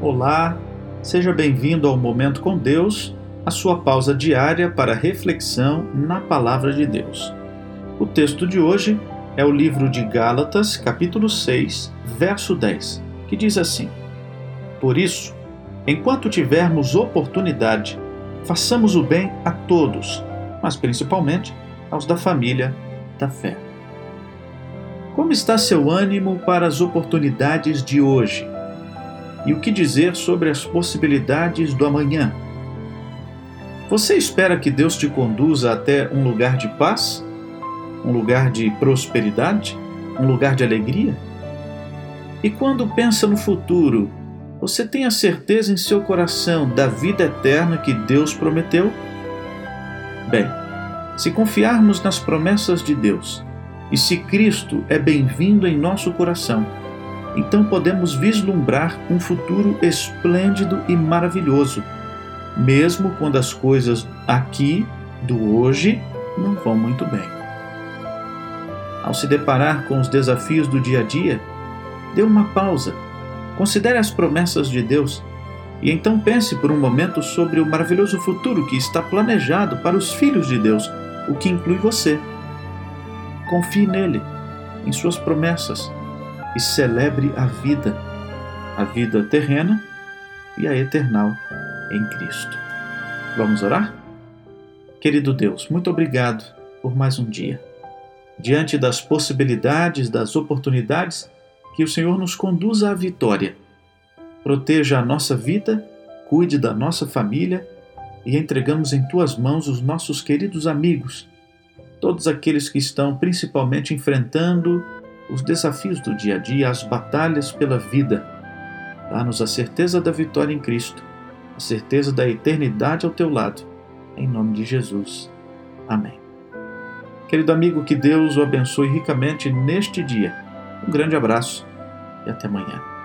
Olá, seja bem-vindo ao Momento com Deus, a sua pausa diária para reflexão na Palavra de Deus. O texto de hoje é o livro de Gálatas, capítulo 6, verso 10, que diz assim: Por isso, enquanto tivermos oportunidade, façamos o bem a todos, mas principalmente aos da família da fé. Como está seu ânimo para as oportunidades de hoje? E o que dizer sobre as possibilidades do amanhã? Você espera que Deus te conduza até um lugar de paz? Um lugar de prosperidade? Um lugar de alegria? E quando pensa no futuro, você tem a certeza em seu coração da vida eterna que Deus prometeu? Bem, se confiarmos nas promessas de Deus e se Cristo é bem-vindo em nosso coração, então podemos vislumbrar um futuro esplêndido e maravilhoso, mesmo quando as coisas aqui, do hoje, não vão muito bem. Ao se deparar com os desafios do dia a dia, dê uma pausa, considere as promessas de Deus e então pense por um momento sobre o maravilhoso futuro que está planejado para os filhos de Deus, o que inclui você. Confie nele, em suas promessas e celebre a vida, a vida terrena e a eternal em Cristo. Vamos orar? Querido Deus, muito obrigado por mais um dia. Diante das possibilidades, das oportunidades, que o Senhor nos conduza à vitória. Proteja a nossa vida, cuide da nossa família e entregamos em tuas mãos os nossos queridos amigos, todos aqueles que estão principalmente enfrentando os desafios do dia a dia, as batalhas pela vida. Dá-nos a certeza da vitória em Cristo, a certeza da eternidade ao teu lado. Em nome de Jesus. Amém. Querido amigo, que Deus o abençoe ricamente neste dia. Um grande abraço e até amanhã.